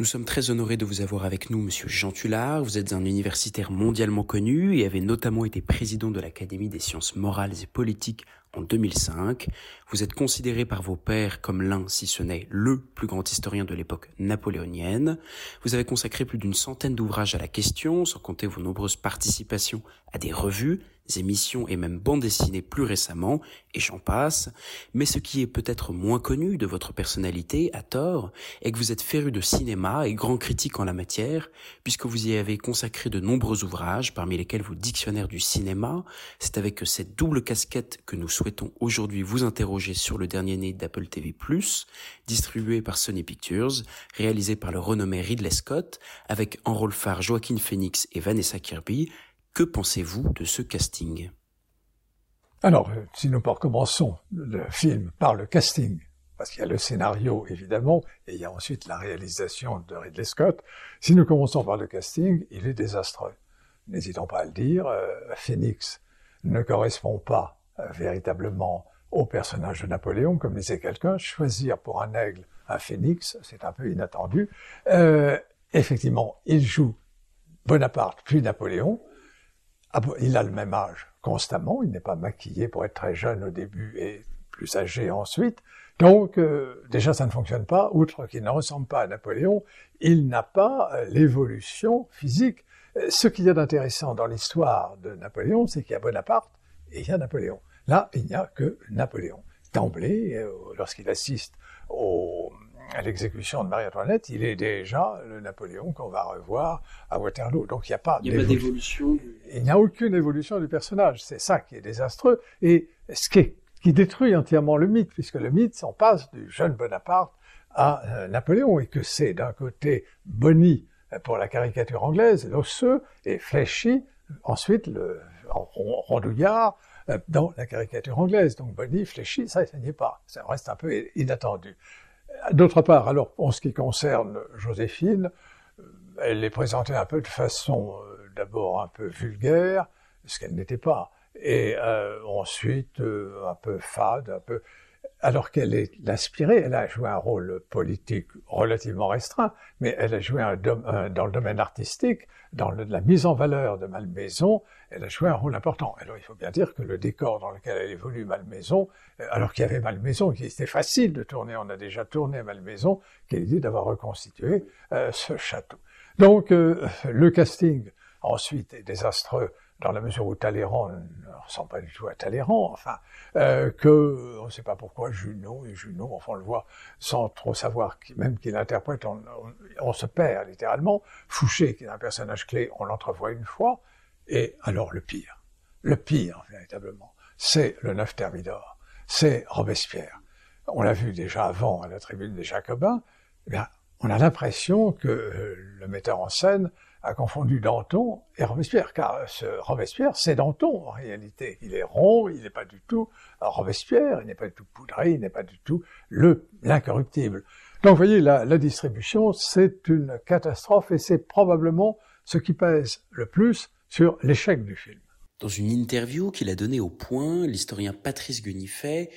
Nous sommes très honorés de vous avoir avec nous, Monsieur Jean Tullard. Vous êtes un universitaire mondialement connu et avez notamment été président de l'Académie des sciences morales et politiques en 2005. Vous êtes considéré par vos pairs comme l'un, si ce n'est le plus grand historien de l'époque napoléonienne. Vous avez consacré plus d'une centaine d'ouvrages à la question, sans compter vos nombreuses participations à des revues, émissions et même bandes dessinées plus récemment, et j'en passe. Mais ce qui est peut-être moins connu de votre personnalité, à tort, est que vous êtes féru de cinéma et grand critique en la matière, puisque vous y avez consacré de nombreux ouvrages, parmi lesquels vos dictionnaires du cinéma. C'est avec cette double casquette que nous souhaitons aujourd'hui vous interroger sur le dernier né d'Apple TV+, distribué par Sony Pictures, réalisé par le renommé Ridley Scott, avec en rôle phare Joaquin Phoenix et Vanessa Kirby, que pensez-vous de ce casting? Alors, euh, si nous recommençons le film par le casting, parce qu'il y a le scénario évidemment, et il y a ensuite la réalisation de Ridley Scott, si nous commençons par le casting, il est désastreux. N'hésitons pas à le dire, euh, Phoenix ne correspond pas véritablement au personnage de Napoléon, comme disait quelqu'un, choisir pour un aigle un phénix, c'est un peu inattendu. effectivement, il joue Bonaparte puis Napoléon, ah il a le même âge constamment, il n'est pas maquillé pour être très jeune au début et plus âgé ensuite. Donc euh, déjà ça ne fonctionne pas, outre qu'il ne ressemble pas à Napoléon, il n'a pas euh, l'évolution physique. Euh, ce qu'il y a d'intéressant dans l'histoire de Napoléon, c'est qu'il y a Bonaparte et il y a Napoléon. Là, il n'y a que Napoléon. D'emblée, lorsqu'il assiste au à l'exécution de Marie-Antoinette, il est déjà le Napoléon qu'on va revoir à Waterloo. Donc il n'y a pas d'évolution. Il n'y a aucune évolution du personnage. C'est ça qui est désastreux. Et ce qui, qui détruit entièrement le mythe, puisque le mythe s'en passe du jeune Bonaparte à euh, Napoléon, et que c'est d'un côté Bonny pour la caricature anglaise, l'osseux, et Fléchy, ensuite le rondouillard, euh, dans la caricature anglaise. Donc Bonny, Fléchy, ça, ça n'y est pas. Ça reste un peu inattendu. D'autre part, alors, en ce qui concerne Joséphine, euh, elle est présentée un peu de façon euh, d'abord un peu vulgaire, ce qu'elle n'était pas, et euh, ensuite un peu fade, un peu alors qu'elle est l'inspirée, elle a joué un rôle politique relativement restreint, mais elle a joué un dans le domaine artistique, dans la mise en valeur de Malmaison, elle a joué un rôle important. Alors il faut bien dire que le décor dans lequel elle évolue, Malmaison, euh, alors qu'il y avait Malmaison, qui était facile de tourner, on a déjà tourné Malmaison, quelle idée d'avoir reconstitué euh, ce château. Donc euh, le casting ensuite est désastreux dans la mesure où Talleyrand ne ressemble pas du tout à Talleyrand, enfin, euh, que on ne sait pas pourquoi Junot et Junot, enfin on le voit sans trop savoir qui, même qu'il interprète, on, se perd littéralement. Fouché, qui est un personnage clé, on l'entrevoit une fois, et alors le pire, le pire véritablement, c'est le neuf Thermidor, c'est Robespierre. On l'a vu déjà avant à la tribune des Jacobins, eh on a l'impression que euh, le metteur en scène a confondu Danton et Robespierre, car ce Robespierre, c'est Danton en réalité. Il est rond, il n'est pas du tout Robespierre, il n'est pas du tout poudré, il n'est pas du tout le l'incorruptible. Donc vous voyez, la, la distribution, c'est une catastrophe et c'est probablement ce qui pèse le plus sur l'échec du film. Dans une interview qu'il a donnée au Point, l'historien Patrice Guenifet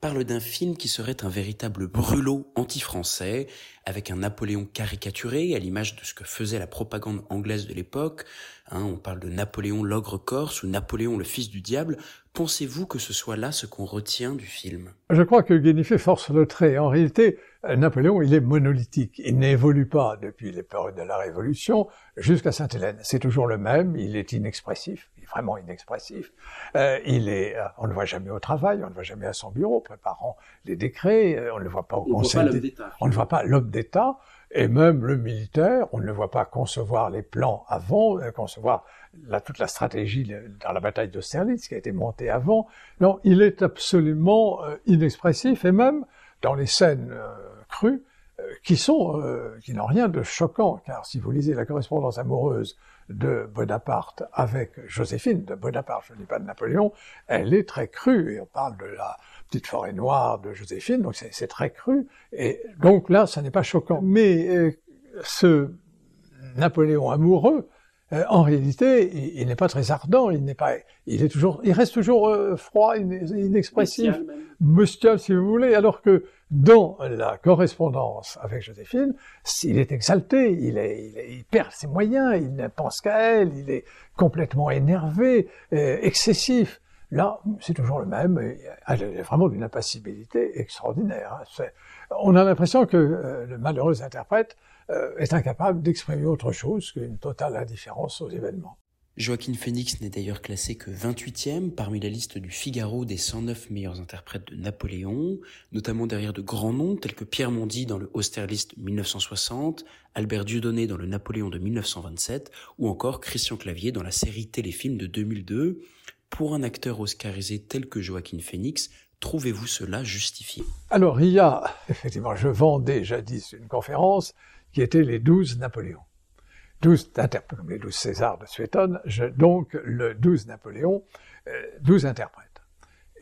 parle d'un film qui serait un véritable brûlot anti-français, avec un Napoléon caricaturé, à l'image de ce que faisait la propagande anglaise de l'époque. Hein, on parle de Napoléon l'ogre corse ou Napoléon le fils du diable. Pensez-vous que ce soit là ce qu'on retient du film? Je crois que Guénifé force le trait. En réalité, Napoléon, il est monolithique. Il n'évolue pas depuis les périodes de la Révolution jusqu'à Sainte-Hélène. C'est toujours le même, il est inexpressif, il est vraiment inexpressif. Euh, il est, euh, on ne le voit jamais au travail, on ne le voit jamais à son bureau préparant les décrets, euh, on ne le voit pas au on conseil. On ne voit pas l'homme d'État. Et même le militaire, on ne le voit pas concevoir les plans avant, concevoir la, toute la stratégie dans la bataille d'Austerlitz qui a été montée avant. Non, il est absolument inexpressif et même dans les scènes crues, euh, qui sont, euh, qui n'ont rien de choquant, car si vous lisez la correspondance amoureuse de Bonaparte avec Joséphine, de Bonaparte, je ne dis pas de Napoléon, elle est très crue, et on parle de la petite forêt noire de Joséphine, donc c'est très cru, et donc là, ça n'est pas choquant. Mais euh, ce Napoléon amoureux euh, en réalité, il, n'est pas très ardent, il n'est pas, il est toujours, il reste toujours euh, froid, inexpressif, mustial si vous voulez, alors que dans la correspondance avec Joséphine, il est exalté, il, est, il, perd ses moyens, il ne pense qu'à elle, il est complètement énervé, euh, excessif. Là, c'est toujours le même, elle est vraiment d'une impassibilité extraordinaire. Hein. On a l'impression que le malheureux interprète euh, est incapable d'exprimer autre chose qu'une totale indifférence aux événements. Joaquin Phoenix n'est d'ailleurs classé que 28e parmi la liste du Figaro des 109 meilleurs interprètes de Napoléon, notamment derrière de grands noms tels que Pierre Mondy dans le Austerlist 1960, Albert Dieudonné dans le Napoléon de 1927 ou encore Christian Clavier dans la série téléfilm de 2002. Pour un acteur oscarisé tel que Joaquin Phoenix, trouvez-vous cela justifié? Alors il y a, effectivement, je vendais jadis une conférence qui étaient les douze Napoléons. Douze interprètes, comme les douze Césars de Suétone, donc le douze Napoléon, euh, douze interprètes.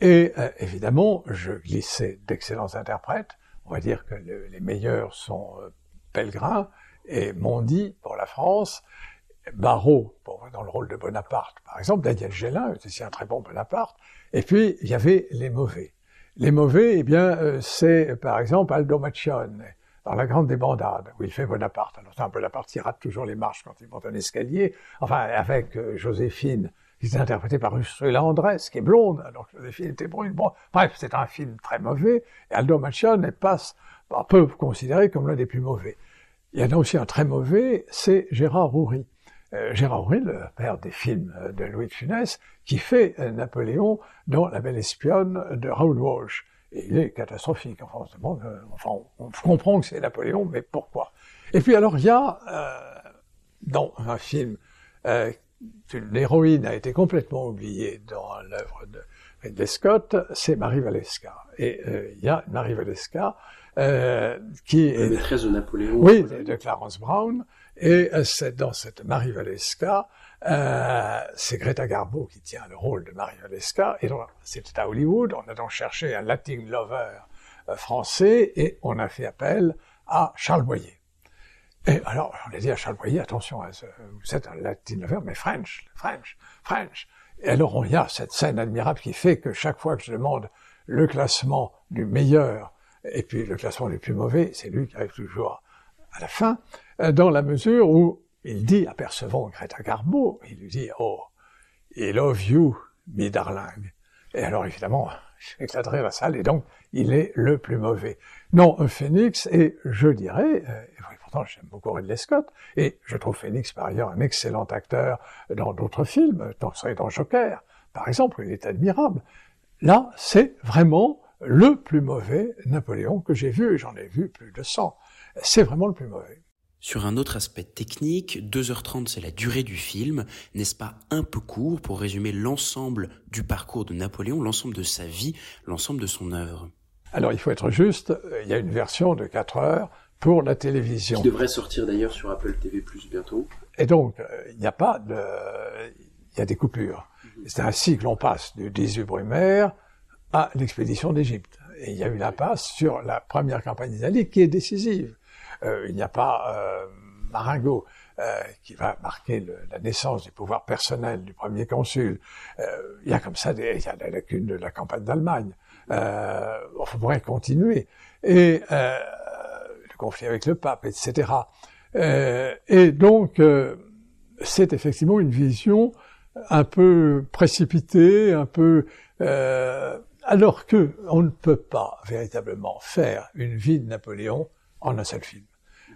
Et euh, évidemment, je glissais d'excellents interprètes. On va dire que les meilleurs sont euh, Pellegrin et Mondy pour la France, Barrault pour, dans le rôle de Bonaparte, par exemple, Daniel Gélin aussi un très bon Bonaparte. Et puis, il y avait les mauvais. Les mauvais, eh bien, c'est par exemple Aldo Macione, dans la grande débandade, où il fait Bonaparte. Alors, Bonaparte qui rate toujours les marches quand il monte un escalier. Enfin, avec euh, Joséphine, qui est interprétée par Ursula Andress, qui est blonde, alors Joséphine était brune. Bref, c'est un film très mauvais. Et Aldo Macione passe, un peu considéré comme l'un des plus mauvais. Il y en a aussi un très mauvais, c'est Gérard Roury. Euh, Gérard Roury, le père des films de Louis de Funès, qui fait euh, Napoléon dans La Belle Espionne de Raoul Walsh il est catastrophique. Enfin, euh, enfin on, comprend que c'est Napoléon, mais pourquoi? Et puis alors, il y a euh, dans un film, euh, une héroïne a été complètement oubliée dans l'œuvre de Ridley Scott, c'est Marie Valeska. Et euh, il y a Marie Valeska qui est... maîtresse de Napoléon. Oui, de Clarence Brown. Et c'est dans cette Marie Valeska, euh, c'est Greta Garbo qui tient le rôle de Marie Valeska. Et donc, c'était à Hollywood. On a donc cherché un Latin lover euh, français et on a fait appel à Charles Boyer. Et alors, on a dit à Charles Boyer, attention, hein, vous êtes un Latin lover, mais French, French, French. Et alors, il y a cette scène admirable qui fait que chaque fois que je demande le classement du meilleur et puis le classement du plus mauvais, c'est lui qui arrive toujours à la fin, euh, dans la mesure où il dit, apercevant Greta Garbo, il lui dit, oh, I love you, me darling. Et alors, évidemment, j'éclaterai la salle, et donc, il est le plus mauvais. Non, Phoenix, et je dirais, euh, et pourtant j'aime beaucoup Ridley Scott, et je trouve Phoenix par ailleurs un excellent acteur dans d'autres films, dans, dans Joker, par exemple, il est admirable. Là, c'est vraiment le plus mauvais Napoléon que j'ai vu, et j'en ai vu plus de 100. C'est vraiment le plus mauvais. Sur un autre aspect technique, 2h30 c'est la durée du film, n'est-ce pas un peu court pour résumer l'ensemble du parcours de Napoléon, l'ensemble de sa vie, l'ensemble de son œuvre? Alors il faut être juste, il y a une version de 4 heures pour la télévision. Qui devrait sortir d'ailleurs sur Apple TV Plus bientôt. Et donc, euh, il n'y a pas de... Il y a des coupures. Mhm. C'est ainsi que l'on passe du 18 Brumaire à l'expédition d'Égypte. Et il y a eu l'impasse sur la première campagne d'Italie qui est décisive. Euh, il n'y a pas euh, Maringo euh, qui va marquer la naissance du pouvoir personnel du premier consul. il y a comme ça des, il y a la lacune de la campagne d'Allemagne. on pourrait continuer. Et le conflit avec le pape, etc. et donc, c'est effectivement une vision un peu précipitée, un peu alors que on ne peut pas véritablement faire une vie de Napoléon en un seul film.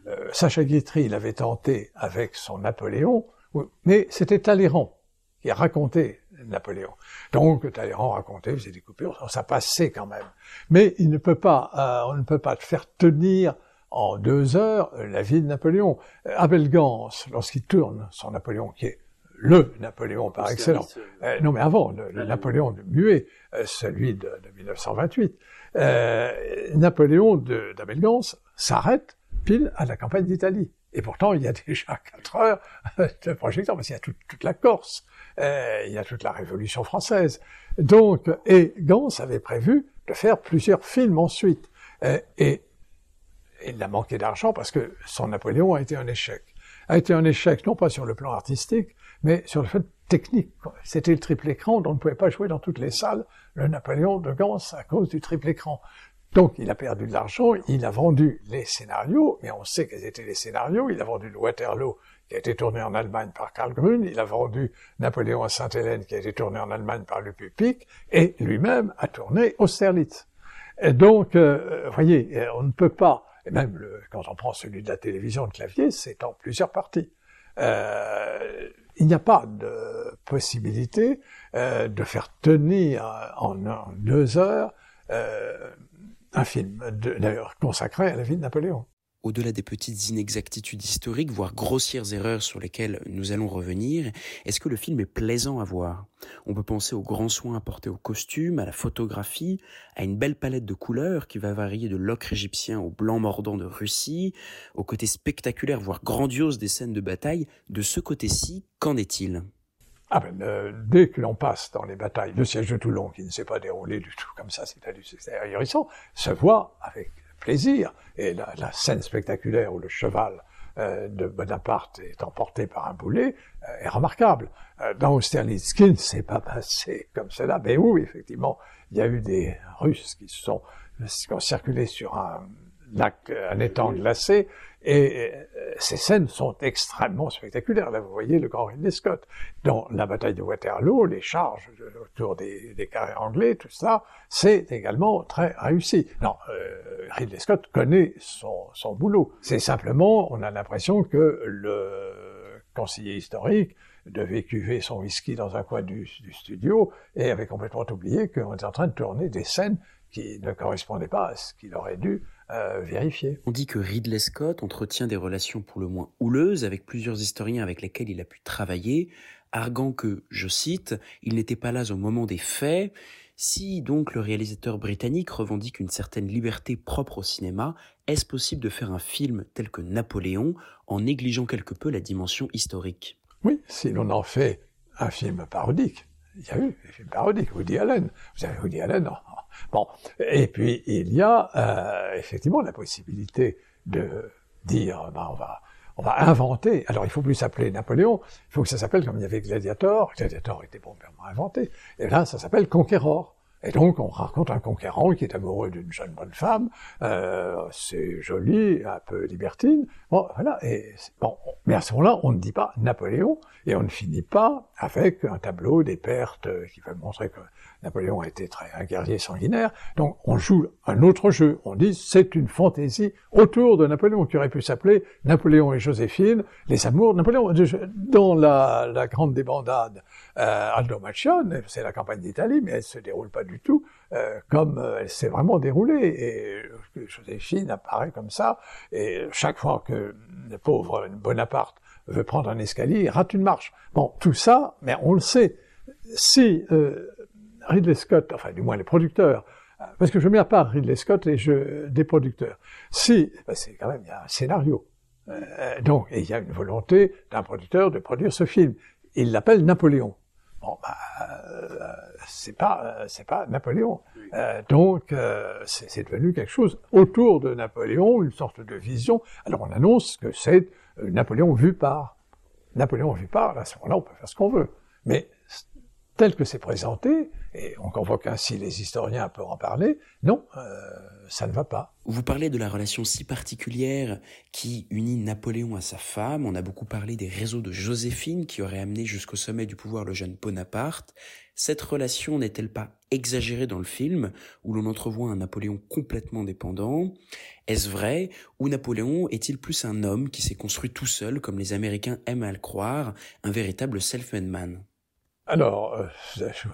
Euh, Sacha Guitry l'avait tenté avec son Napoléon, mais c'était Talleyrand qui a raconté Napoléon. Donc Talleyrand racontait, faisait des coupures, ça passait quand même. Mais il ne peut pas, euh, on ne peut pas faire tenir en deux heures la vie de Napoléon. Euh, Abel Gans, lorsqu'il tourne son Napoléon, qui est le Napoléon par excellence, non mais avant, le, Napoléon de Muet, celui de, de 1928, Napoléon d'Abel Gans s'arrête pile à la campagne d'Italie. Et pourtant, il y a déjà quatre heures de projecteur, parce qu'il y a toute, la Corse, euh, il y a toute la Révolution française. Donc, et Gans avait prévu de faire plusieurs films ensuite. Euh, et il a manqué d'argent parce que son Napoléon a été un échec. a été un échec, non pas sur le plan artistique, mais sur le fait technique. C'était le triple écran, dont on ne pouvait pas jouer dans toutes les salles le Napoléon de Gans à cause du triple écran. Donc il a perdu de l'argent, il a vendu les scénarios, mais on sait quels étaient les scénarios, il a vendu le Waterloo qui a été tourné en Allemagne par Karl Grün, il a vendu Napoléon à Sainte-Hélène qui a été tourné en Allemagne par Lupupic, et lui-même a tourné Austerlitz. Donc, euh, vous voyez, euh, on ne peut pas, et même le, quand on prend celui de la télévision de clavier, c'est en plusieurs parties. Euh, il n'y a pas de possibilité euh, de faire tenir en, deux heures un film, d'ailleurs consacré à la vie de Napoléon. Au-delà des petites inexactitudes historiques, voire grossières erreurs sur lesquelles nous allons revenir, est-ce que le film est plaisant à voir? On peut penser aux grands soins apportés aux costumes, à la photographie, à une belle palette de couleurs qui va varier de l'ocre égyptien au blanc mordant de Russie, au côté spectaculaire, voire grandiose des scènes de bataille. De ce côté-ci, qu'en est-il? Ah ben, euh, dès que l'on passe dans les batailles, le siège de Toulon, qui ne s'est pas déroulé du tout comme ça, c'est ahurissant, se voit avec plaisir. Et la, scène spectaculaire où le cheval euh, de Bonaparte est emporté par un boulet euh, est remarquable. Euh, dans Austerlitz, ce ne s'est pas passé comme cela, mais oui, effectivement, il y a eu des Russes qui sont, qui ont circulé sur un lac, un étang glacé, et euh, ces scènes sont extrêmement spectaculaires. Là, vous voyez le grand Ridley Scott. Dans la bataille de Waterloo, les charges autour des, carrés anglais, tout ça, c'est également très réussi. Non, euh, Ridley Scott connaît son, boulot. C'est simplement, on a l'impression que le conseiller historique devait cuver son whisky dans un coin du studio et avait complètement oublié qu'on était en train de tourner des scènes qui ne correspondaient pas à ce qu'il aurait dû euh, vérifier. On dit que Ridley Scott entretient des relations pour le moins houleuses avec plusieurs historiens avec lesquels il a pu travailler, arguant que, je cite, il n'était pas là au moment des faits. Si donc le réalisateur britannique revendique une certaine liberté propre au cinéma, est-ce possible de faire un film tel que Napoléon en négligeant quelque peu la dimension historique? Oui, si l'on en fait un film parodique. Il y a eu des films parodiques, Woody Allen. Vous avez Woody Allen Bon, et puis il y a euh, effectivement la possibilité de dire, ben, on va, inventer. Alors il faut plus s'appeler Napoléon, il faut que ça s'appelle comme il y avait Gladiator. Gladiator était bon, inventé. Et là, ça s'appelle Conqueror. Et donc, on raconte un conquérant qui est amoureux d'une jeune bonne femme. Euh, c'est joli, un peu libertine. Bon, voilà. Et bon, mais à ce moment-là, on ne dit pas Napoléon et on ne finit pas avec un tableau des pertes qui va montrer que Napoléon a été très un guerrier sanguinaire, donc on joue un autre jeu. On dit c'est une fantaisie autour de Napoléon qui aurait pu s'appeler Napoléon et Joséphine, les amours de Napoléon. Dans la, la grande débandade, euh, Aldo Macione, c'est la campagne d'Italie, mais elle se déroule pas du tout euh, comme euh, elle s'est vraiment déroulée. Et Joséphine apparaît comme ça, et chaque fois que le pauvre Bonaparte veut prendre un escalier, il rate une marche. Bon, tout ça, mais on le sait. Si euh, Ridley Scott, enfin du moins les producteurs, parce que je mets à part Ridley Scott et je, des producteurs. Si, ben, c'est quand même, il y a un scénario. Euh, donc, et il y a une volonté d'un producteur de produire ce film. Il l'appelle Napoléon. Bon, euh, c'est pas, c'est pas Napoléon. Euh, donc, euh, c'est devenu quelque chose autour de Napoléon, une sorte de vision. Alors, on annonce que c'est euh, Napoléon vu par. Napoléon vu par. À ce moment-là, on peut faire ce qu'on veut. Mais tel que c'est présenté, et on convoque ainsi les historiens pour en parler, non, euh, ça ne va pas. Vous parlez de la relation si particulière qui unit Napoléon à sa femme, on a beaucoup parlé des réseaux de Joséphine qui auraient amené jusqu'au sommet du pouvoir le jeune Bonaparte. Cette relation n'est-elle pas exagérée dans le film, où l'on entrevoit un Napoléon complètement dépendant? Est-ce vrai? Ou Napoléon est-il plus un homme qui s'est construit tout seul, comme les Américains aiment à le croire, un véritable self-made man? Alors, euh,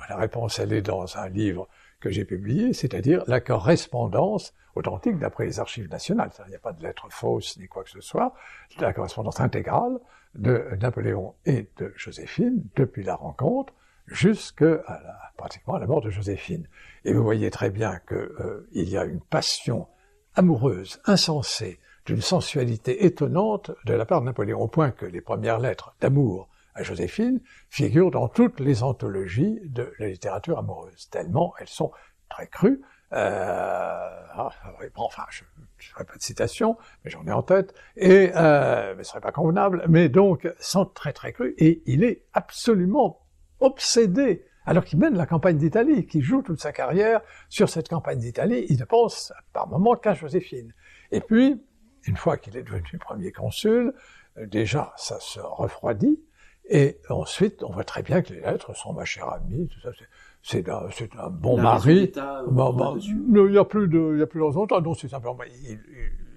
la réponse, elle est dans un livre que j'ai publié, c'est-à-dire la correspondance authentique d'après les archives nationales. Il n'y a pas de lettres fausses ni quoi que ce soit. La correspondance intégrale de Napoléon et de Joséphine depuis la rencontre jusqu'à pratiquement à la mort de Joséphine. Et vous voyez très bien qu'il euh, y a une passion amoureuse, insensée, d'une sensualité étonnante de la part de Napoléon, au point que les premières lettres d'amour à Joséphine figurent dans toutes les anthologies de la littérature amoureuse, tellement elles sont très crues, Euh, ah, enfin, je ne ferai pas de citation, mais j'en ai en tête, et euh, mais ce serait pas convenable, mais donc, sans très très cru, et il est absolument obsédé, alors qu'il mène la campagne d'Italie, qui joue toute sa carrière sur cette campagne d'Italie, il ne pense par moment qu'à Joséphine. Et puis, une fois qu'il est devenu premier consul, euh, déjà, ça se refroidit, et ensuite, on voit très bien que les lettres sont ma chère amie, tout ça, c'est un, un, bon mari. Bah, bah, il n'y a plus de, il y a plus de raison. Non, c'est simplement, il, il,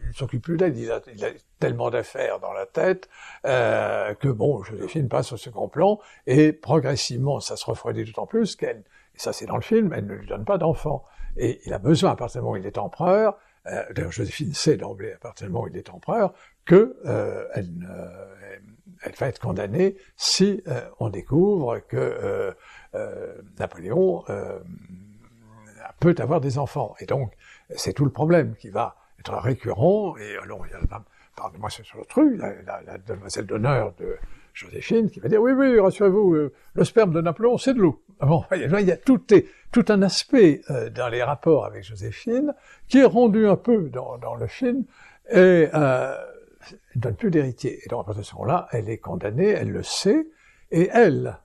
il s'occupe plus d'elle. Il a, il a, tellement d'affaires dans la tête euh, que bon, Joséphine passe au second plan et progressivement, ça se refroidit d'autant plus qu'elle, et ça c'est dans le film, elle ne lui donne pas d'enfant. Et il a besoin, à partir du moment où il est empereur, euh, d'ailleurs Joséphine sait d'emblée, à partir du moment où il est empereur, que euh, elle, elle, va être condamnée si euh, on découvre que euh, euh, Napoléon euh, peut avoir des enfants. Et donc, c'est tout le problème qui va être récurrent. Et alors, il y a, pardonnez-moi sur le truc, la, la, demoiselle d'honneur de Joséphine qui va dire, oui, oui, rassurez-vous, euh, le sperme de Napoléon, c'est de l'eau. Bon, il y a tout, tout un aspect euh, dans les rapports avec Joséphine qui est rendu un peu dans, dans le film et euh, ne donne plus d'héritier. Et donc, à partir moment-là, elle est condamnée, elle le sait, et elle,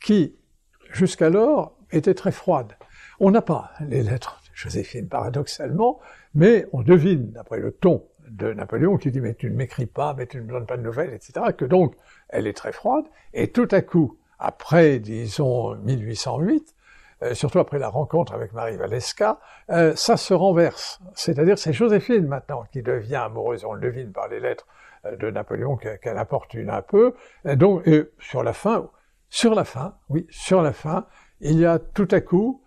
qui jusqu'alors, était très froide. On n'a pas les lettres de Joséphine, paradoxalement, mais on devine, d'après le ton de Napoléon, qui dit « mais tu ne m'écris pas, mais tu ne me donnes pas de nouvelles, etc., que donc elle est très froide, et tout à coup, après, disons, 1808, euh, surtout après la rencontre avec Marie Valesca, euh, ça se renverse. C'est-à-dire c'est Joséphine maintenant qui devient amoureuse, on le devine par les lettres euh, de Napoléon qu'elle importune un peu, et donc et sur la fin, sur la fin, oui, sur la fin, il y a tout à coup,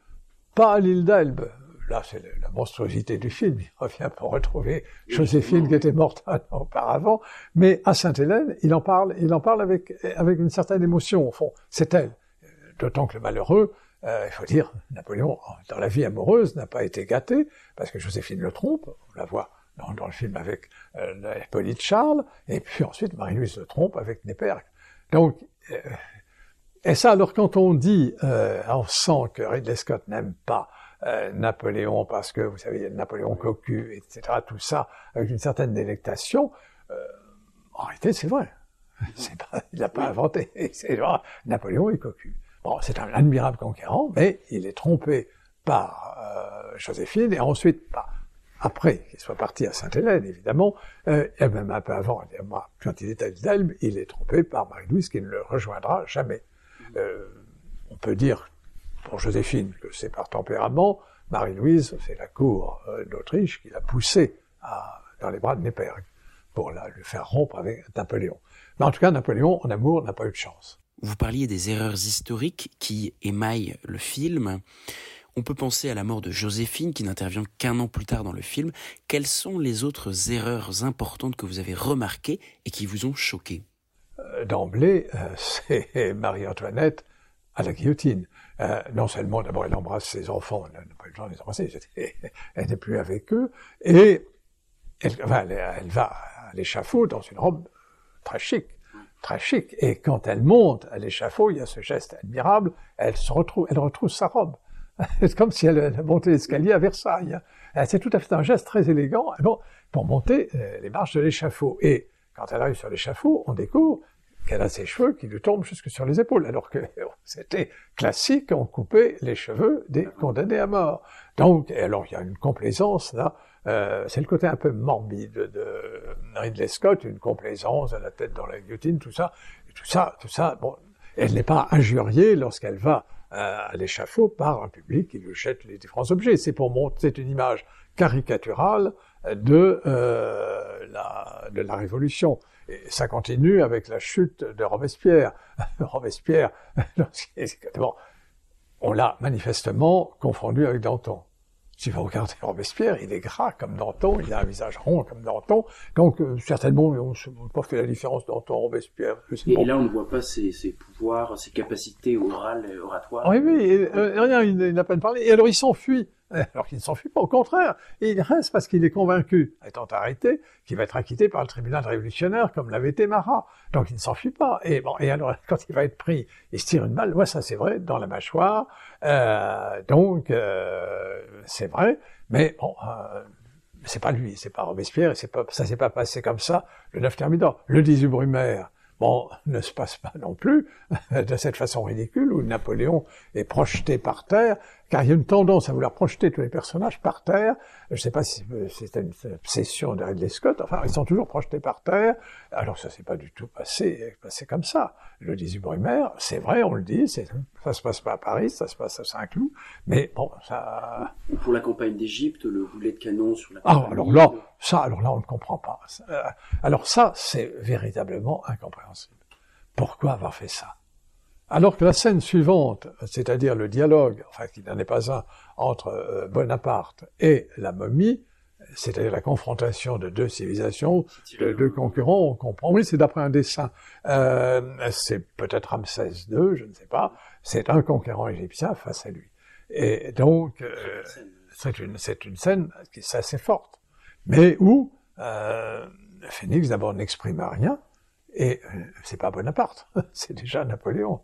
pas à l'île d'Elbe, là c'est la monstruosité du film, il revient pour retrouver Joséphine qui était morte auparavant, mais à Sainte-Hélène, il en parle, il en parle avec, avec une certaine émotion, au fond, c'est elle. D'autant que le malheureux, euh, il faut dire, Napoléon, dans la vie amoureuse, n'a pas été gâté, parce que Joséphine le trompe, on la voit dans, dans le film avec euh, Hippolyte Charles, et puis ensuite Marie-Louise le trompe avec Népergue. Donc, euh, et ça, alors quand on dit, euh, on sent que Ridley Scott n'aime pas Napoléon parce que, vous savez, il y a Napoléon cocu, etc., tout ça, avec une certaine délectation, en réalité, c'est vrai. Pas, il n'a pas inventé. C'est Napoléon est cocu. Bon, c'est un admirable conquérant, mais il est trompé par euh, Joséphine, et ensuite, bah, après qu'il soit parti à Sainte-Hélène, évidemment, euh, et même un peu avant, quand il est à l'Elbe, il est trompé par Marie-Louise, qui ne le rejoindra jamais. Euh, on peut dire pour Joséphine que c'est par tempérament. Marie-Louise, c'est la cour euh, d'Autriche qui l'a poussé à, dans les bras de Népergue pour la, le faire rompre avec Napoléon. Mais en tout cas, Napoléon, en amour, n'a pas eu de chance. Vous parliez des erreurs historiques qui émaillent le film. On peut penser à la mort de Joséphine qui n'intervient qu'un an plus tard dans le film. Quelles sont les autres erreurs importantes que vous avez remarquées et qui vous ont choqué? Euh, d'emblée, euh, c'est Marie-Antoinette à la guillotine. Euh, non seulement, d'abord, elle embrasse ses enfants, elle n'a pas eu le temps de les embrasser, elle n'est plus avec eux, et elle, elle, va à l'échafaud dans une robe très chic, très chic. Et quand elle monte à l'échafaud, il y a ce geste admirable, elle se retrouve, elle retrouve sa robe. C'est comme si elle, montait l'escalier à Versailles. C'est tout à fait un geste très élégant bon, pour monter les marches de l'échafaud. Et quand elle arrive sur l'échafaud, on découvre qu'elle a ses cheveux qui lui tombent jusque sur les épaules, alors que c'était classique, on coupait les cheveux des condamnés à mort. Donc, alors il y a une complaisance là, euh, c'est le côté un peu morbide de Ridley Scott, une complaisance à la tête dans la guillotine, tout ça, tout ça, tout ça, bon, elle n'est pas injuriée lorsqu'elle va euh, à l'échafaud par un public qui lui jette les différents objets. C'est pour montrer, c'est une image caricaturale de, euh, la, de la Révolution. Et ça continue avec la chute de Robespierre. Robespierre, bon, on l'a manifestement confondu avec Danton. Si vous regardez Robespierre, il est gras comme Danton, il a un visage rond comme Danton, donc euh, certainement on ne pas fait la différence Danton-Robespierre. Et là on ne voit pas ses, ses, pouvoirs, ses capacités orales et oratoires. Oui, oui, euh, rien, il, n'a pas de parler. Et alors il s'enfuit alors qu'il ne s'enfuit pas. Au contraire, il reste parce qu'il est convaincu, étant arrêté, qu'il va être acquitté par le tribunal révolutionnaire, comme l'avait été Marat. Donc il ne s'enfuit pas. Et bon, et alors quand il va être pris, il se tire une balle. Ça c'est vrai, dans la mâchoire. Euh, donc euh, c'est vrai, mais bon. Euh, c'est pas lui, c'est pas Robespierre, ça s'est pas passé comme ça le 9 Thermidor. Le 18 Brumaire, bon, ne se passe pas non plus de cette façon ridicule où Napoléon est projeté par terre, car il y a une tendance à vouloir projeter tous les personnages par terre. Je ne sais pas si c'était une obsession de Ridley Scott, enfin, ils sont toujours projetés par terre, alors ça s'est pas du tout passé, passé comme ça. Le 18 Brumaire, c'est vrai, on le dit, ça se passe pas à Paris, ça se passe à Saint-Cloud, mais bon, ça... Pour la campagne d'Égypte, le boulet de canon sur la... Ah, alors là, ça, alors là, on ne comprend pas. Euh, alors ça, c'est véritablement incompréhensible. Pourquoi avoir fait ça? Alors que la scène suivante, c'est-à-dire le dialogue, enfin qui n'en est pas un, entre euh, Bonaparte et la momie, c'est-à-dire la confrontation de deux civilisations, de deux concurrents, on comprend. Oui, c'est d'après un dessin. Euh, c'est peut-être Ramsès II, je ne sais pas. C'est un conquérant égyptien face à lui. Et donc, euh, c'est une, c'est une scène qui est assez forte, mais où euh, Phoenix d'abord n'exprime rien, et euh, c'est pas Bonaparte, c'est déjà Napoléon.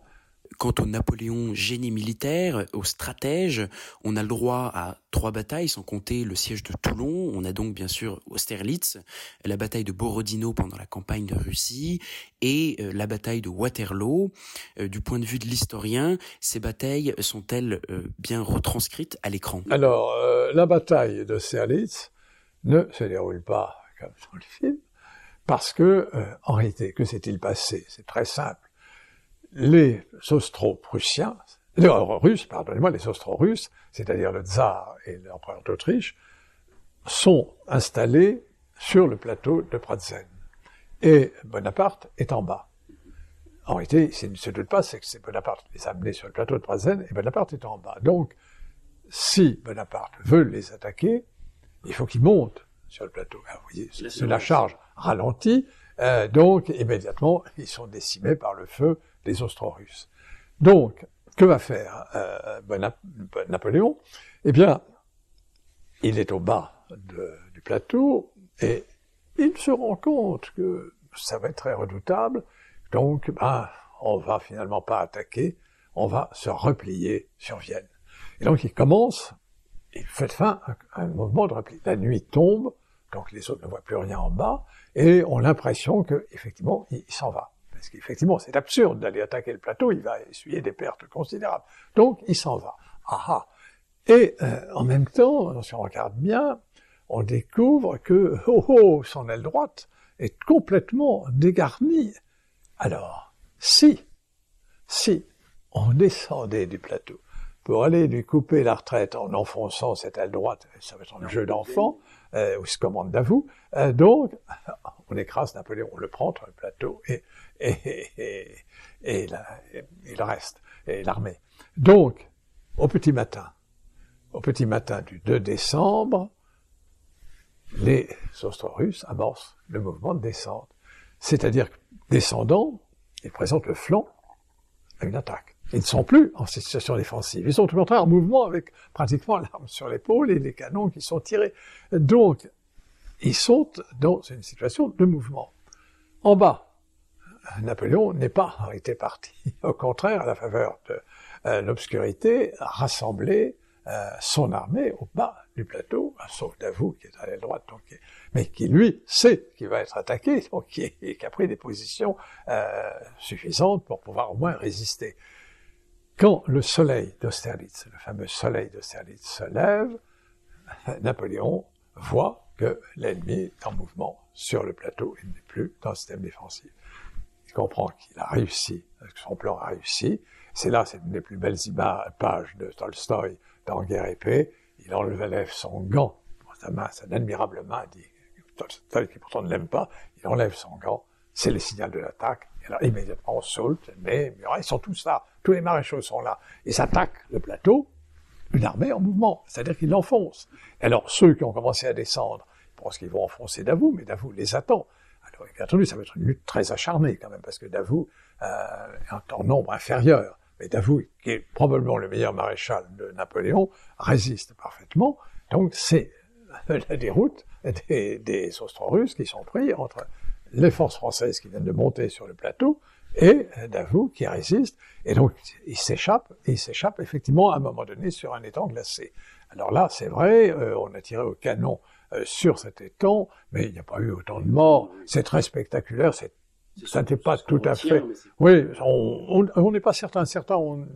Quant au Napoléon génie militaire, au stratège, on a le droit à trois batailles, sans compter le siège de Toulon. On a donc bien sûr Austerlitz, la bataille de Borodino pendant la campagne de Russie et euh, la bataille de Waterloo. Euh, du point de vue de l'historien, ces batailles sont-elles euh, bien retranscrites à l'écran? Alors, la bataille d'Austerlitz ne se déroule pas comme dans le film, parce que, en réalité, que s'est-il passé? C'est très simple les austro-prussiens, les russes, pardonnez-moi, les austro-russes, c'est-à-dire le tsar et l'empereur d'Autriche, sont installés sur le plateau de Pratzen. Et Bonaparte est en bas. En réalité, s'il ne se doute pas, c'est que c'est Bonaparte qui les a amenés sur le plateau de Pratzen et Bonaparte est en bas. Donc, si Bonaparte veut les attaquer, il faut qu'il monte sur le plateau. Ah, vous voyez, la charge ralentit, euh, donc immédiatement, ils sont décimés par le feu les Austro-Russes. Donc, que va faire euh, Napoléon? Eh bien, il est au bas du plateau et il se rend compte que ça va être très redoutable. Donc, ben, on va finalement pas attaquer, on va se replier sur Vienne. Et donc, il commence, il fait fin à un mouvement de repli. La nuit tombe, donc les autres ne voient plus rien en bas, et ont l'impression que effectivement, il s'en va. Parce qu'effectivement, c'est absurde d'aller attaquer le plateau, il va essuyer des pertes considérables. Donc, il s'en va. Ah Et euh, en même temps, si on regarde bien, on découvre que oh, oh, son aile droite est complètement dégarnie. Alors, si, si on descendait du plateau pour aller lui couper la retraite en enfonçant cette aile droite, ça va être un jeu d'enfant, euh, ou se commande d'avoue, euh, donc on écrase Napoléon, on le prend sur le plateau, et et, et, le reste, et l'armée. Donc, au petit matin, au petit matin du 2 décembre, les austro-russes amorcent le mouvement de descente. C'est-à-dire que, descendant, ils présentent le flanc à une attaque. Ils ne sont plus en situation défensive. Ils sont au contraire en mouvement avec pratiquement l'arme sur l'épaule et les canons qui sont tirés. Donc, ils sont dans une situation de mouvement. En bas, Napoléon n'est pas arrêté parti. Au contraire, à la faveur de euh, l'obscurité, a rassemblé euh, son armée au bas du plateau, sauf Davout qui est à l'aile droite, donc, mais qui lui sait qu'il va être attaqué, donc qui, a pris des positions euh, suffisantes pour pouvoir au moins résister. Quand le soleil d'Austerlitz, le fameux soleil d'Austerlitz, se lève, Napoléon voit que l'ennemi est en mouvement sur le plateau, il n'est plus dans le système défensif comprend qu'il a réussi, que son plan a réussi. C'est là, c'est une des plus belles images, pages de Tolstoï dans Guerre et paix. Il enlève son gant, sa main, sa admirable main, dit Tolstoï, qui pourtant ne l'aime pas, il enlève son gant, c'est le signal de l'attaque. Là, immédiatement, saute, mais ils sont tous là, tous les maréchaux sont là. Ils s'attaquent le plateau, une armée en mouvement, c'est-à-dire qu'ils l'enfoncent. Alors, ceux qui ont commencé à descendre, pensent qu'ils vont enfoncer Davout, mais Davout les attend. Alors, bien entendu, ça va être une lutte très acharnée quand même, parce que Davout euh, est en nombre inférieur mais Davout, qui est probablement le meilleur maréchal de Napoléon, résiste parfaitement. Donc c'est la déroute des, des russes qui sont pris entre les forces françaises qui viennent de monter sur le plateau et Davout qui résiste. Et donc il s'échappe, et il s'échappe effectivement à un moment donné sur un étang glacé. Alors là, c'est vrai, euh, on a tiré au canon euh, sur cet étang, mais il n'y a pas eu autant de morts. C'est très spectaculaire, c'est ça n'était pas tout à fait. Oui, on n'est pas certain. Certains ont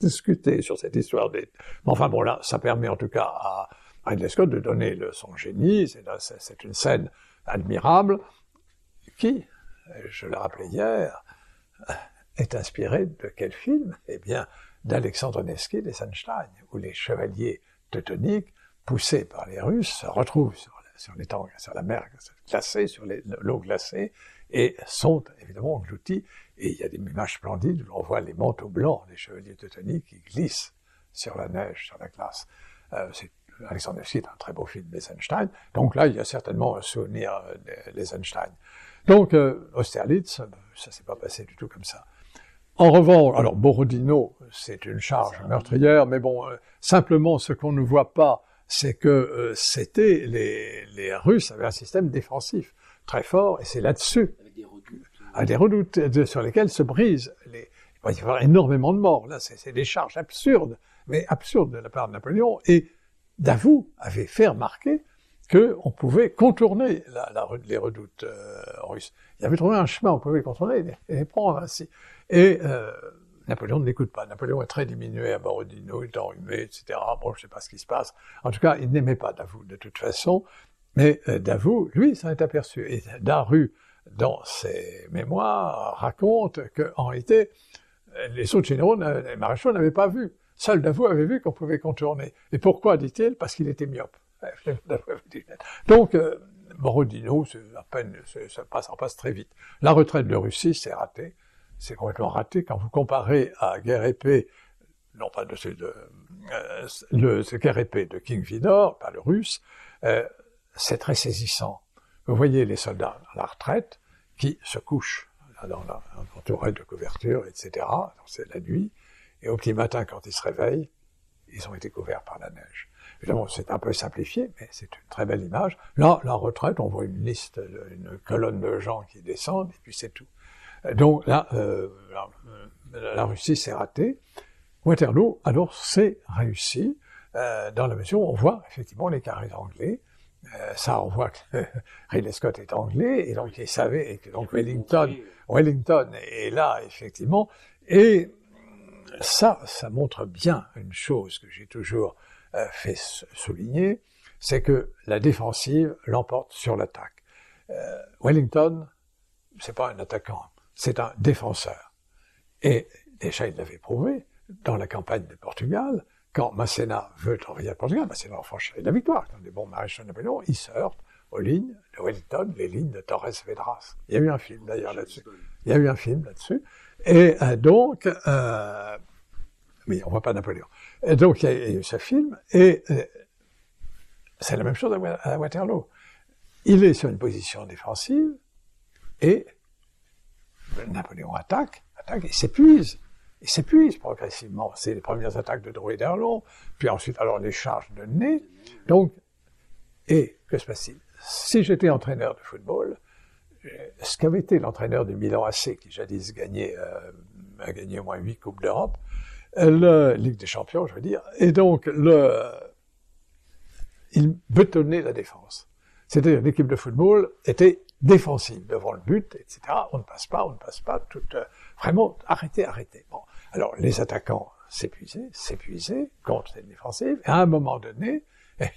discuté sur cette histoire des. Enfin bon, là, ça permet en tout cas à Ridley Scott de donner le, son génie. C'est une scène admirable qui, je l'ai rappelé hier, est inspirée de quel film? Eh bien, d'Alexandre Nevsky, des Einstein, où les chevaliers teutoniques, poussés par les Russes, se retrouvent sur, les sur la mer glacée, sur l'eau glacée, et sont évidemment engloutis. Et il y a des images splendides où l'on voit les manteaux blancs des chevaliers teutoniques qui glissent sur la neige, sur la glace. Euh, Alexandre Nevsky est un très beau film des Einstein. Donc là, il y a certainement un souvenir euh, des, Einstein. Donc, euh, Austerlitz, ça s'est pas passé du tout comme ça. En revanche, alors Borodino, c'est une charge meurtrière, mais bon, euh, simplement ce qu'on ne voit pas, c'est que euh, c'était les, les Russes avaient un système défensif très fort, et c'est là-dessus, à des redoutes sur lesquels se brisent les. Il va y avoir énormément de morts. Là, c'est des charges absurdes, mais absurdes de la part de Napoléon. Et Davout avait fait remarquer qu'on pouvait contourner les redoutes euh, russes. Il avait trouvé un chemin, on pouvait contourner et les prendre ainsi. Et euh, Napoléon ne l'écoute pas. Napoléon est très diminué à Borodino, il est enrhumé, etc. Bon, je ne sais pas ce qui se passe. En tout cas, il n'aimait pas Davout de toute façon. Mais euh, Davout, lui, s'en est aperçu. Et Daru, dans ses mémoires, raconte qu'en réalité, les autres généraux, les maréchaux n'avaient pas vu. Seul Davout avait vu qu'on pouvait contourner. Et pourquoi, dit-il? Parce qu'il était myope. Donc, euh, Borodino, à ça passe, très vite. La retraite de Russie, c'est raté c'est complètement raté quand vous comparez à guerre épée, non pas de ce de, euh, guerre épée de King Vidor, pas le russe, euh, c'est très saisissant. Vous voyez les soldats à la retraite qui se couchent dans la, entourés de couverture, etc. C'est la nuit. Et au petit matin, quand ils se réveillent, ils ont été couverts par la neige. Évidemment, c'est un peu simplifié, mais c'est une très belle image. Là, la retraite, on voit une liste, une colonne de gens qui descendent, et puis c'est tout. Donc là, euh, la, Russie s'est ratée. Waterloo, alors, c'est réussi, euh, dans la mesure où on voit effectivement les carrés anglais. Euh, ça, on voit que Ridley Scott est anglais, et donc il savait, et que donc Wellington, Wellington est là, effectivement. Et ça, ça montre bien une chose que j'ai toujours euh, fait souligner, c'est que la défensive l'emporte sur l'attaque. Euh, Wellington, c'est pas un attaquant c'est un défenseur. Et déjà, il l'avait prouvé dans la campagne de Portugal, quand Masséna veut envahir le Portugal, Masséna et la victoire, quand les bons maréchaux Napoléon, il se heurte aux lignes de Wellington, les lignes de Torres Vedras. Il y a eu un film d'ailleurs là-dessus. Il y a eu un film là-dessus. Et euh, donc, euh, mais on voit pas Napoléon. Donc, il y a eu ce film, et euh, c'est la même chose à Waterloo. Il est sur une position défensive, et Napoléon attaque, attaque et s'épuise. Il s'épuise progressivement. C'est les premières attaques de Drouet d'Erlon, puis ensuite alors les charges de nez. Donc, et que se passe-t-il? Si j'étais entraîneur de football, ce qu'avait été l'entraîneur du Milan AC, qui jadis euh, a gagné au moins huit coupes d'Europe, la Ligue des Champions, je veux dire, et donc le, il bétonnait la défense. C'est-à-dire l'équipe de football était défensive devant le but, etc. On ne passe pas, on ne passe pas, tout, euh, vraiment, arrêtez, arrêtez. Bon. Alors, les attaquants s'épuisaient, s'épuisaient contre cette défensive, et à un moment donné, eh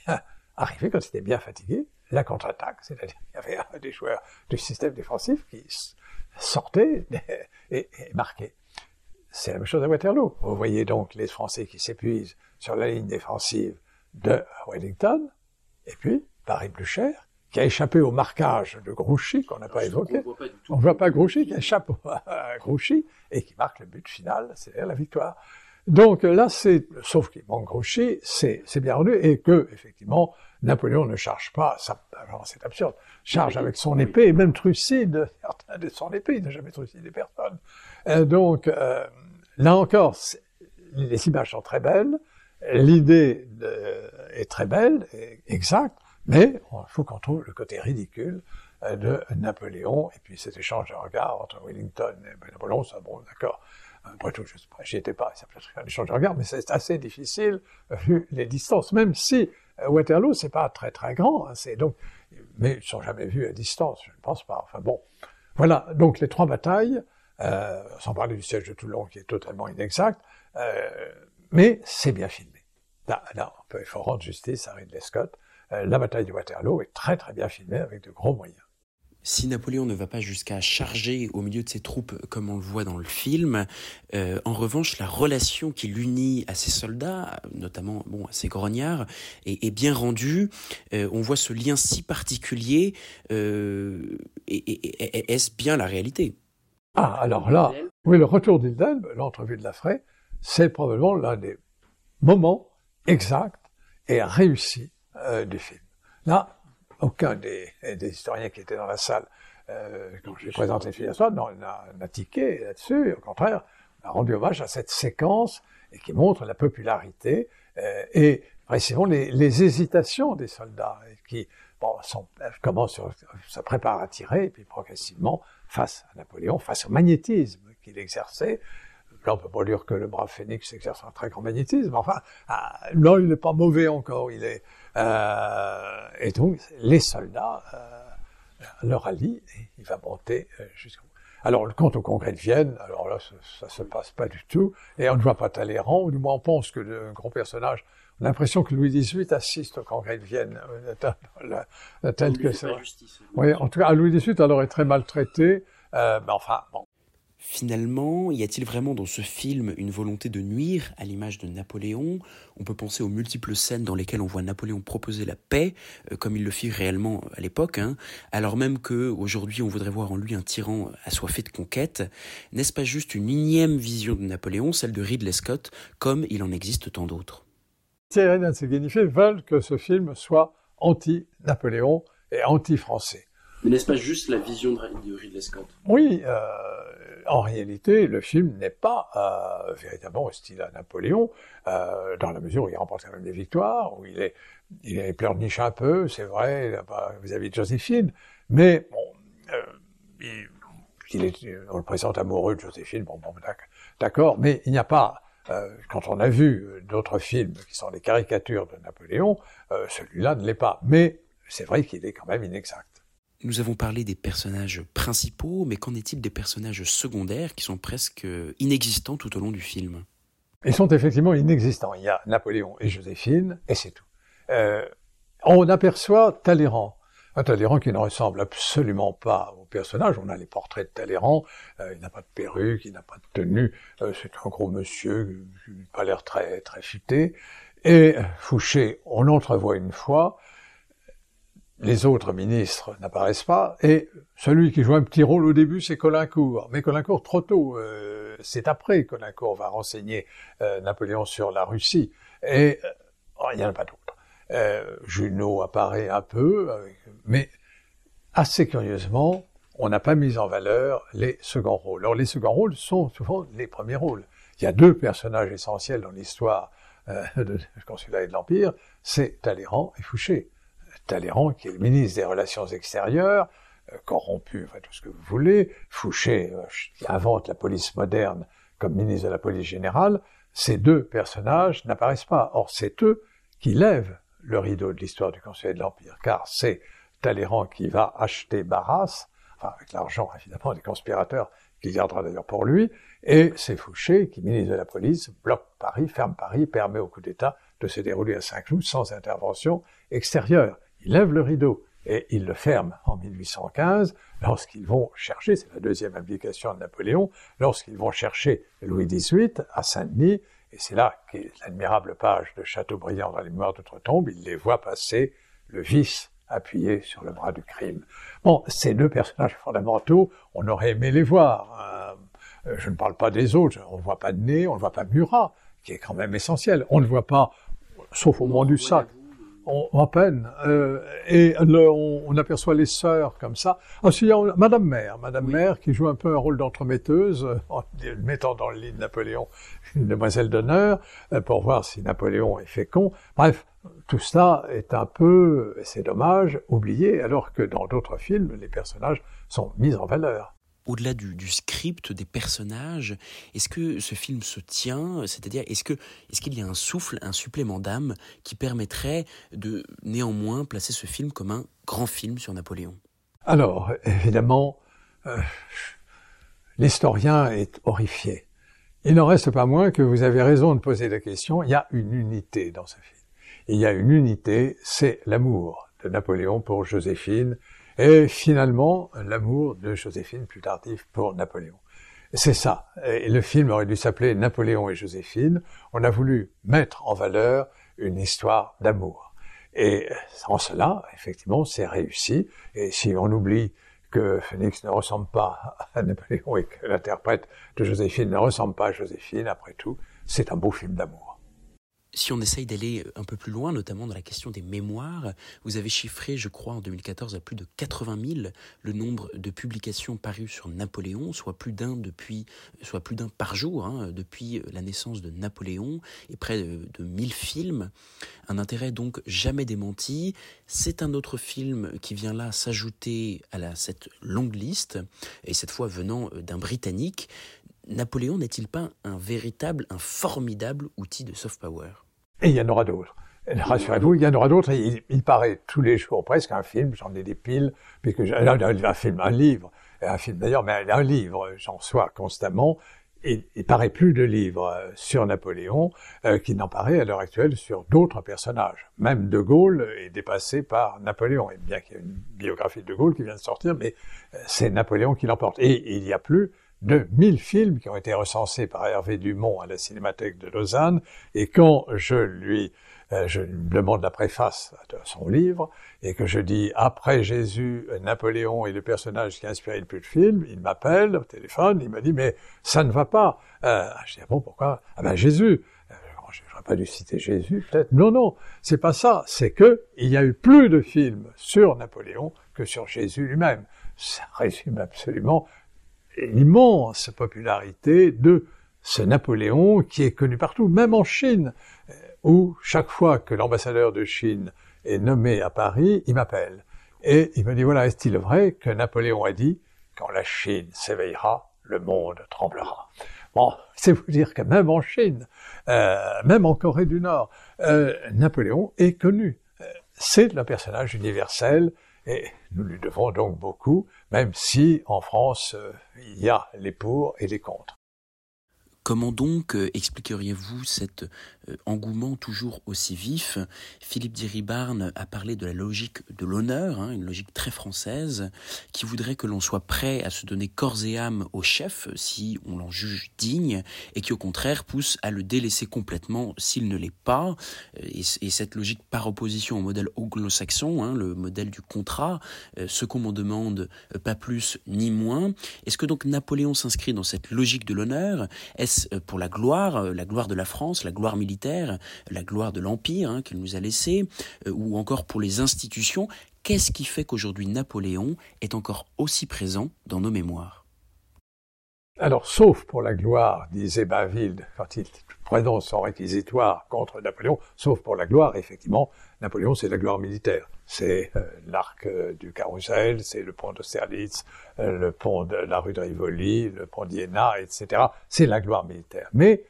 arrivé quand c'était bien fatigué, la contre-attaque, c'est-à-dire qu'il y avait des joueurs du système défensif qui sortait et, marquait. C'est la même chose à Waterloo. Vous voyez donc les Français qui s'épuisent sur la ligne défensive de Wellington, et puis Paris-Blucher, qui a échappé au marquage de Grouchy, qu'on n'a pas évoqué. On ne voit pas Grouchy, qui échappe à Grouchy, et qui marque le but final, c'est-à-dire la victoire. Donc là, c'est, sauf qu'il manque Grouchy, c'est, bien rendu, et que, effectivement, Napoléon ne charge pas, c'est absurde, charge avec son épée, et même trucide certains de son épée, il n'a jamais trucidé personne. donc, euh, là encore, les images sont très belles, l'idée est très belle, exacte, mais il faut qu'on trouve le côté ridicule euh, de Napoléon, et puis cet échange de regards entre Wellington et Napoléon, ça, bon, d'accord. Après tout, je j'y étais pas, ça peut être un échange de regards, mais c'est assez difficile vu les distances, même si euh, Waterloo, c'est pas très très grand, hein, c'est donc, mais ils sont jamais vus à distance, je ne pense pas. Enfin bon, voilà. Donc les trois batailles, euh, sans parler du siège de Toulon qui est totalement inexact, euh, mais c'est bien filmé. Là, il faut rendre justice à Ridley Scott. Euh, la bataille de Waterloo est très très bien filmée avec de gros moyens. Si Napoléon ne va pas jusqu'à charger au milieu de ses troupes comme on le voit dans le film, euh, en revanche, la relation qui l'unit à ses soldats, notamment bon, à ses grognards, est, bien rendue. Euh, on voit ce lien si particulier. Euh, Est-ce bien la réalité? Ah, alors là, oui, le retour d'Ilden, l'entrevue de la Fray, c'est probablement l'un des moments exacts et réussis du film. Là, aucun des, historiens qui étaient dans la salle euh, quand je présenté le film n'a tiqué là-dessus. Au contraire, on a rendu hommage à cette séquence et qui montre la popularité euh, et précisément les, hésitations des soldats qui sont, commencent, se préparent à tirer et puis progressivement face à Napoléon, face au magnétisme qu'il exerçait. Là, on peut pas dire que le brave Phénix exerce un très grand magnétisme. Enfin, ah, là, il n'est pas mauvais encore. Euh, et donc, les soldats euh, le rallient et il va monter euh, jusqu'au alors, quant au congrès de Vienne, alors là, ça, ne se passe pas du tout, et on ne voit pas Talleyrand, ou du moins on pense que le grand personnage, on a l'impression que Louis XVIII assiste au congrès de Vienne, euh, tel que c'est. Oui, en tout cas, Louis XVIII, alors, est très maltraité, euh, mais enfin, bon, Finalement, y a-t-il vraiment dans ce film une volonté de nuire à l'image de Napoléon? On peut penser aux multiples scènes dans lesquelles on voit Napoléon proposer la paix, euh, comme il le fit réellement à l'époque, hein, alors même que aujourd'hui on voudrait voir en lui un tyran assoiffé de conquête. N'est-ce pas juste une énième vision de Napoléon, celle de Ridley Scott, comme il en existe tant d'autres? Thierry Nancy veulent que ce film soit anti-Napoléon et anti-français. Mais n'est-ce pas juste la vision de Ridley Scott? Oui, euh, en réalité, le film n'est pas euh, véritablement hostile à Napoléon, euh, dans la mesure où il remporte quand même des victoires, où il est, il est pleurniche un peu, c'est vrai, vis-à-vis de Joséphine, mais bon, euh, il, est, on le présente amoureux de Joséphine, bon, bon d'accord, mais il n'y a pas, euh, quand on a vu d'autres films qui sont des caricatures de Napoléon, celui-là ne l'est pas, mais c'est vrai qu'il est quand même inexact. Nous avons parlé des personnages principaux, mais qu'en est-il des personnages secondaires qui sont presque inexistants tout au long du film? Ils sont effectivement inexistants. Il y a Napoléon et Joséphine, et c'est tout. Euh, on aperçoit Talleyrand. Un Talleyrand qui ne ressemble absolument pas au personnage. On a les portraits de Talleyrand. Euh, il n'a pas de perruque, il n'a pas de tenue. Euh, c'est un gros monsieur qui n'a pas l'air très, très. Et Fouché, on l'entrevoit une fois les autres ministres n'apparaissent pas, et celui qui joue un petit rôle au début, c'est Colincourt. Mais Colincourt, trop tôt, euh, c'est après Colincourt va renseigner euh, Napoléon sur la Russie, et euh, il n'y en a pas d'autres. Junot apparaît un peu, mais assez curieusement, on n'a pas mis en valeur les seconds rôles. Alors les seconds rôles sont souvent les premiers rôles. Il y a deux personnages essentiels dans l'histoire du consulat et de l'Empire, c'est Talleyrand et Fouché. Talleyrand, qui est le ministre des Relations extérieures, euh, corrompu, enfin tout ce que vous voulez, Fouché, euh, qui invente la police moderne comme ministre de la police générale, ces deux personnages n'apparaissent pas. Or, c'est eux qui lèvent le rideau de l'histoire du Conseil de l'Empire, car c'est Talleyrand qui va acheter Barras, enfin avec l'argent évidemment des conspirateurs qu'il gardera d'ailleurs pour lui, et c'est Fouché qui, ministre de la police, bloque Paris, ferme Paris, permet au coup d'État de se dérouler à Saint-Cloud sans intervention extérieure il lève le rideau et il le ferme en 1815 lorsqu'ils vont chercher, c'est la deuxième implication de Napoléon, lorsqu'ils vont chercher Louis XVIII à Saint-Denis, et c'est là qu'est l'admirable page de Chateaubriand dans les mémoires d'outre-tombe, il les voit passer le vice appuyé sur le bras du crime. Bon, ces deux personnages fondamentaux, on aurait aimé les voir. Euh, je ne parle pas des autres, on ne voit pas de nez, on ne voit pas Murat, qui est quand même essentiel. On ne voit pas, sauf au moment du sac, on, à peine. Euh, et on, aperçoit les sœurs comme ça. Ensuite, il y a Madame Mère, Madame Mère qui joue un peu un rôle d'entremetteuse, en mettant dans le lit de Napoléon une demoiselle d'honneur, euh, pour voir si Napoléon est fécond. Bref, tout cela est un peu, c'est dommage, oublié, alors que dans d'autres films, les personnages sont mis en valeur au-delà du, script, des personnages, est-ce que ce film se tient? C'est-à-dire, est-ce est-ce qu'il y a un souffle, un supplément d'âme qui permettrait de néanmoins placer ce film comme un grand film sur Napoléon? Alors, évidemment, euh, l'historien est horrifié. Il n'en reste pas moins que vous avez raison de poser la question. Il y a une unité dans ce film. il y a une unité, c'est l'amour de Napoléon pour Joséphine et finalement l'amour de Joséphine plus tardif pour Napoléon. C'est ça. Et le film aurait dû s'appeler Napoléon et Joséphine. On a voulu mettre en valeur une histoire d'amour. Et en cela, effectivement, c'est réussi. Et si on oublie que Phoenix ne ressemble pas à Napoléon et que l'interprète de Joséphine ne ressemble pas à Joséphine, après tout, c'est un beau film d'amour. Si on essaye d'aller un peu plus loin, notamment dans la question des mémoires, vous avez chiffré, je crois, en 2014 à plus de 80 000 le nombre de publications parues sur Napoléon, soit plus d'un depuis, soit plus d'un par jour hein, depuis la naissance de Napoléon, et près de, de 1000 films. Un intérêt donc jamais démenti. C'est un autre film qui vient là s'ajouter à cette longue liste, et cette fois venant d'un Britannique. Napoléon n'est-il pas un véritable, un formidable outil de soft power? Et il y en aura d'autres. Rassurez-vous, il y en aura d'autres. Il, paraît tous les jours presque un film, j'en ai des piles, puisque un film, un livre, un film d'ailleurs, mais un livre, j'en sois constamment. Il paraît plus de livres euh, sur Napoléon euh, qu'il n'en paraît à l'heure actuelle sur d'autres personnages. Même De Gaulle est dépassé par Napoléon. Et bien qu'il y ait une biographie de De Gaulle qui vient de sortir, mais euh, c'est Napoléon qui l'emporte. Et il n'y a plus de 1000 films qui ont été recensés par Hervé Dumont à la Cinémathèque de Lausanne, et quand je lui euh, je demande la préface de son livre, et que je dis après Jésus, Napoléon est le personnage qui a inspiré le plus de films, il m'appelle au téléphone, il m'a dit mais ça ne va pas. Euh, je dis ah bon pourquoi? Ah ben Jésus. Euh, je n'aurais pas dû citer Jésus, peut-être. Non, non, c'est pas ça. C'est que il y a eu plus de films sur Napoléon que sur Jésus lui-même. Ça résume absolument l'immense popularité de ce Napoléon qui est connu partout, même en Chine, euh, où chaque fois que l'ambassadeur de Chine est nommé à Paris, il m'appelle. Et il me dit, voilà, est-il vrai que Napoléon a dit, quand la Chine s'éveillera, le monde tremblera? Bon, c'est vous dire que même en Chine, euh, même en Corée du Nord, euh, Napoléon est connu. C'est un personnage universel et nous lui devons donc beaucoup, même si en France, euh, il y a les pour et les contre. Comment donc euh, expliqueriez-vous cet euh, engouement toujours aussi vif? Philippe Diribarne a parlé de la logique de l'honneur, hein, une logique très française, qui voudrait que l'on soit prêt à se donner corps et âme au chef si on l'en juge digne, et qui au contraire pousse à le délaisser complètement s'il ne l'est pas. Et, cette logique par opposition au modèle anglo-saxon, hein, le modèle du contrat, euh, ce qu'on m'en demande, pas plus ni moins. Est-ce que donc Napoléon s'inscrit dans cette logique de l'honneur? Euh, pour la gloire, euh, la gloire de la France, la gloire militaire, la gloire de l'Empire hein, qu'il nous a laissé, euh, ou encore pour les institutions. Qu'est-ce qui fait qu'aujourd'hui Napoléon est encore aussi présent dans nos mémoires? Alors, sauf pour la gloire, disait Bainville quand il prononce son réquisitoire contre Napoléon, sauf pour la gloire, effectivement, Napoléon, c'est la gloire militaire. C'est euh, l'arc euh, du Carrousel, c'est le pont d'Austerlitz, euh, le pont de la rue de Rivoli, le pont d'Iéna, etc. C'est la gloire militaire. Mais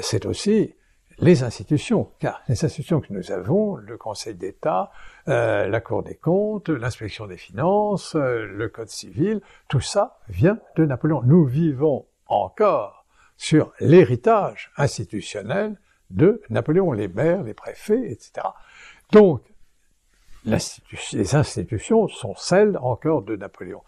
c'est aussi les institutions, car les institutions que nous avons, le Conseil d'État, la Cour des comptes, l'inspection des finances, le Code civil, tout ça vient de Napoléon. Nous vivons encore sur l'héritage institutionnel de Napoléon, les maires, les préfets, etc. Donc, les institutions sont celles encore de Napoléon.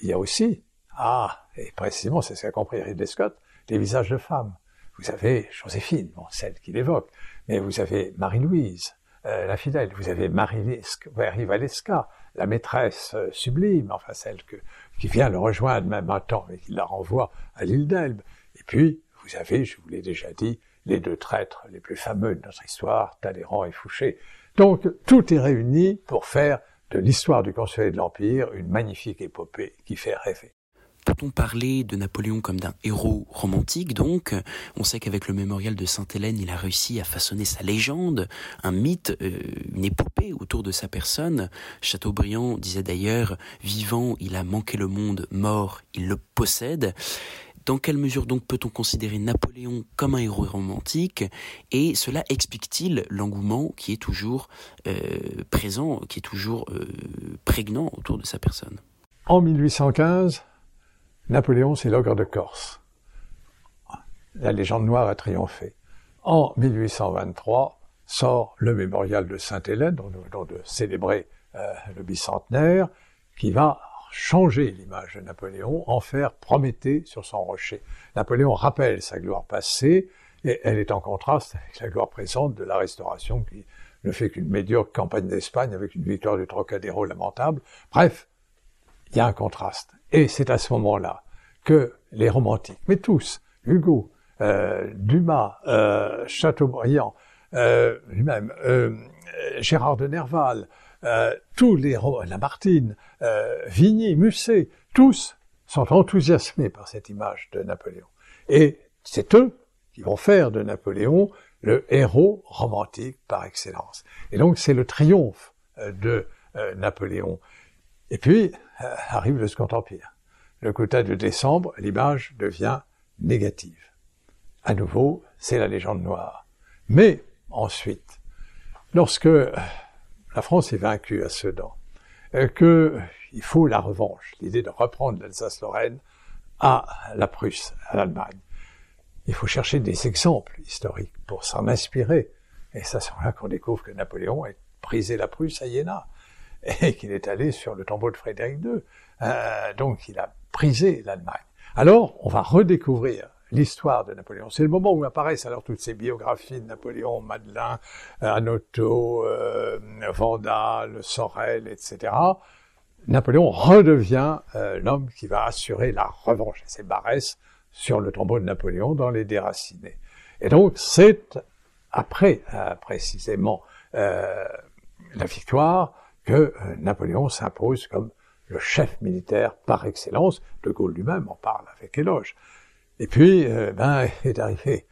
Il y a aussi, ah, et précisément c'est ce qu'a compris Ridley Scott, les visages de femmes. Vous avez Joséphine, bon, celle qu'il évoque, mais vous avez Marie-Louise, euh, la fidèle, vous avez Marie Valesca, la maîtresse euh, sublime, enfin celle que, qui vient le rejoindre même un temps et qui la renvoie à l'île d'Elbe. Et puis, vous avez, je vous l'ai déjà dit, les deux traîtres les plus fameux de notre histoire, Talleyrand et Fouché. Donc tout est réuni pour faire de l'histoire du Conseil de l'Empire une magnifique épopée qui fait rêver. Peut-on parler de Napoléon comme d'un héros romantique donc? On sait qu'avec le mémorial de Sainte-Hélène, il a réussi à façonner sa légende, un mythe, euh, une épopée autour de sa personne. Chateaubriand disait d'ailleurs, vivant, il a manqué le monde, mort, il le possède. Dans quelle mesure donc peut-on considérer Napoléon comme un héros romantique? Et cela explique-t-il l'engouement qui est toujours euh, présent, qui est toujours euh, prégnant autour de sa personne? En 1815, Napoléon, c'est l'ogre de Corse. La légende noire a triomphé. En 1823 sort le mémorial de Sainte-Hélène, dont nous venons de célébrer euh, le bicentenaire, qui va changer l'image de Napoléon, en faire Prométhée sur son rocher. Napoléon rappelle sa gloire passée, et elle est en contraste avec la gloire présente de la Restauration, qui ne fait qu'une médiocre campagne d'Espagne avec une victoire du Trocadéro lamentable. Bref, il y a un contraste. Et c'est à ce moment-là que les romantiques, mais tous, Hugo, euh, Dumas, euh, Chateaubriand, euh, lui-même, Gérard de Nerval, tous les Lamartine, Vigny, Musset, tous sont enthousiasmés par cette image de Napoléon. Et c'est eux qui vont faire de Napoléon le héros romantique par excellence. Et donc c'est le triomphe de Napoléon. Et puis arrive le Second Empire. Le quota de décembre, l'image devient négative. À nouveau, c'est la légende noire. Mais ensuite, lorsque la France est vaincue à Sedan, euh, qu'il faut la revanche, l'idée de reprendre l'Alsace-Lorraine à la Prusse, à l'Allemagne. Il faut chercher des exemples historiques pour s'en inspirer. Et c'est là qu'on découvre que Napoléon a prisé la Prusse à Iéna et qu'il est allé sur le tombeau de Frédéric II. Euh, donc il a prisé l'Allemagne. Alors on va redécouvrir l'histoire de Napoléon. C'est le moment où apparaissent alors toutes ces biographies de Napoléon, Madeleine, euh, Anoto, euh, Vandal, Sorel, etc. Napoléon redevient euh, l'homme qui va assurer la revanche. C'est Barès sur le tombeau de Napoléon dans les déracinés. Et donc c'est après précisément la victoire que Napoléon s'impose comme le chef militaire par excellence. De Gaulle lui-même en parle avec éloge. Et puis, euh, ben, est arrivé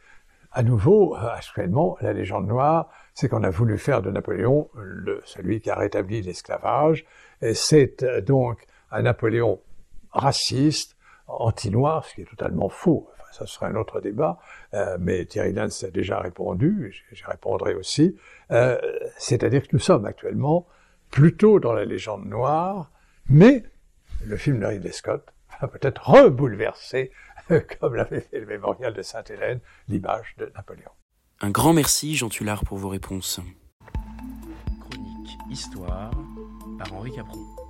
à nouveau, euh, actuellement, la légende noire, c'est qu'on a voulu faire de Napoléon le, celui qui a rétabli l'esclavage. Et c'est euh, donc un Napoléon raciste, anti-noir, ce qui est totalement faux. Enfin, ça serait un autre débat, euh, mais Thierry Lens a déjà répondu, j'y répondrai aussi. Euh, C'est-à-dire que nous sommes actuellement plutôt dans la légende noire, mais le film de Ridley Scott va peut-être rebouleverser comme l'avait fait le mémorial de Sainte-Hélène, l'image de Napoléon. Un grand merci, Jean Tullard, pour vos réponses. Chronique Histoire par Henri Capron.